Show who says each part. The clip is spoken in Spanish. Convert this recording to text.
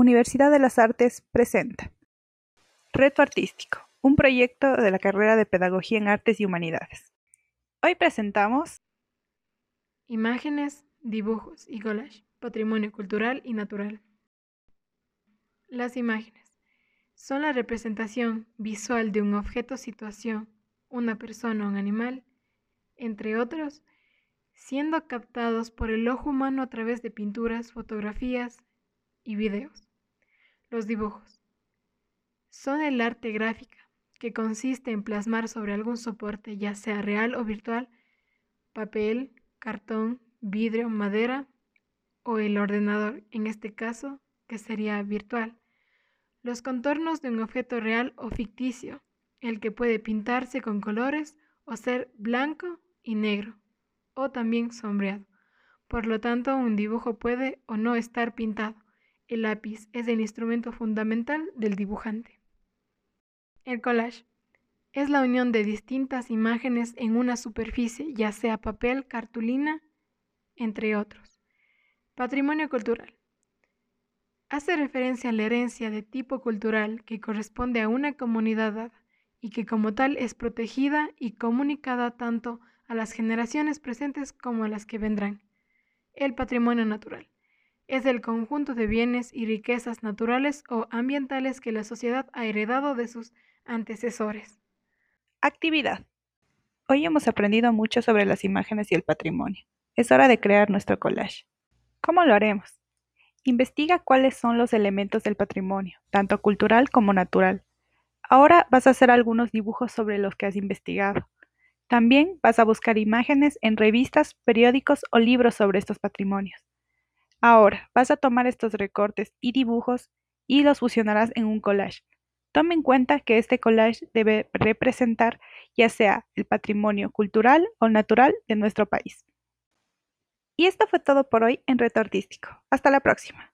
Speaker 1: Universidad de las Artes presenta Reto Artístico, un proyecto de la carrera de Pedagogía en Artes y Humanidades. Hoy presentamos
Speaker 2: Imágenes, dibujos y collage, patrimonio cultural y natural. Las imágenes son la representación visual de un objeto, situación, una persona o un animal, entre otros, siendo captados por el ojo humano a través de pinturas, fotografías y videos. Los dibujos son el arte gráfica, que consiste en plasmar sobre algún soporte, ya sea real o virtual, papel, cartón, vidrio, madera o el ordenador, en este caso, que sería virtual. Los contornos de un objeto real o ficticio, el que puede pintarse con colores o ser blanco y negro, o también sombreado. Por lo tanto, un dibujo puede o no estar pintado. El lápiz es el instrumento fundamental del dibujante. El collage es la unión de distintas imágenes en una superficie, ya sea papel, cartulina, entre otros. Patrimonio cultural. Hace referencia a la herencia de tipo cultural que corresponde a una comunidad y que como tal es protegida y comunicada tanto a las generaciones presentes como a las que vendrán. El patrimonio natural es el conjunto de bienes y riquezas naturales o ambientales que la sociedad ha heredado de sus antecesores.
Speaker 1: Actividad. Hoy hemos aprendido mucho sobre las imágenes y el patrimonio. Es hora de crear nuestro collage. ¿Cómo lo haremos? Investiga cuáles son los elementos del patrimonio, tanto cultural como natural. Ahora vas a hacer algunos dibujos sobre los que has investigado. También vas a buscar imágenes en revistas, periódicos o libros sobre estos patrimonios. Ahora vas a tomar estos recortes y dibujos y los fusionarás en un collage. Tome en cuenta que este collage debe representar ya sea el patrimonio cultural o natural de nuestro país. Y esto fue todo por hoy en Reto Artístico. Hasta la próxima.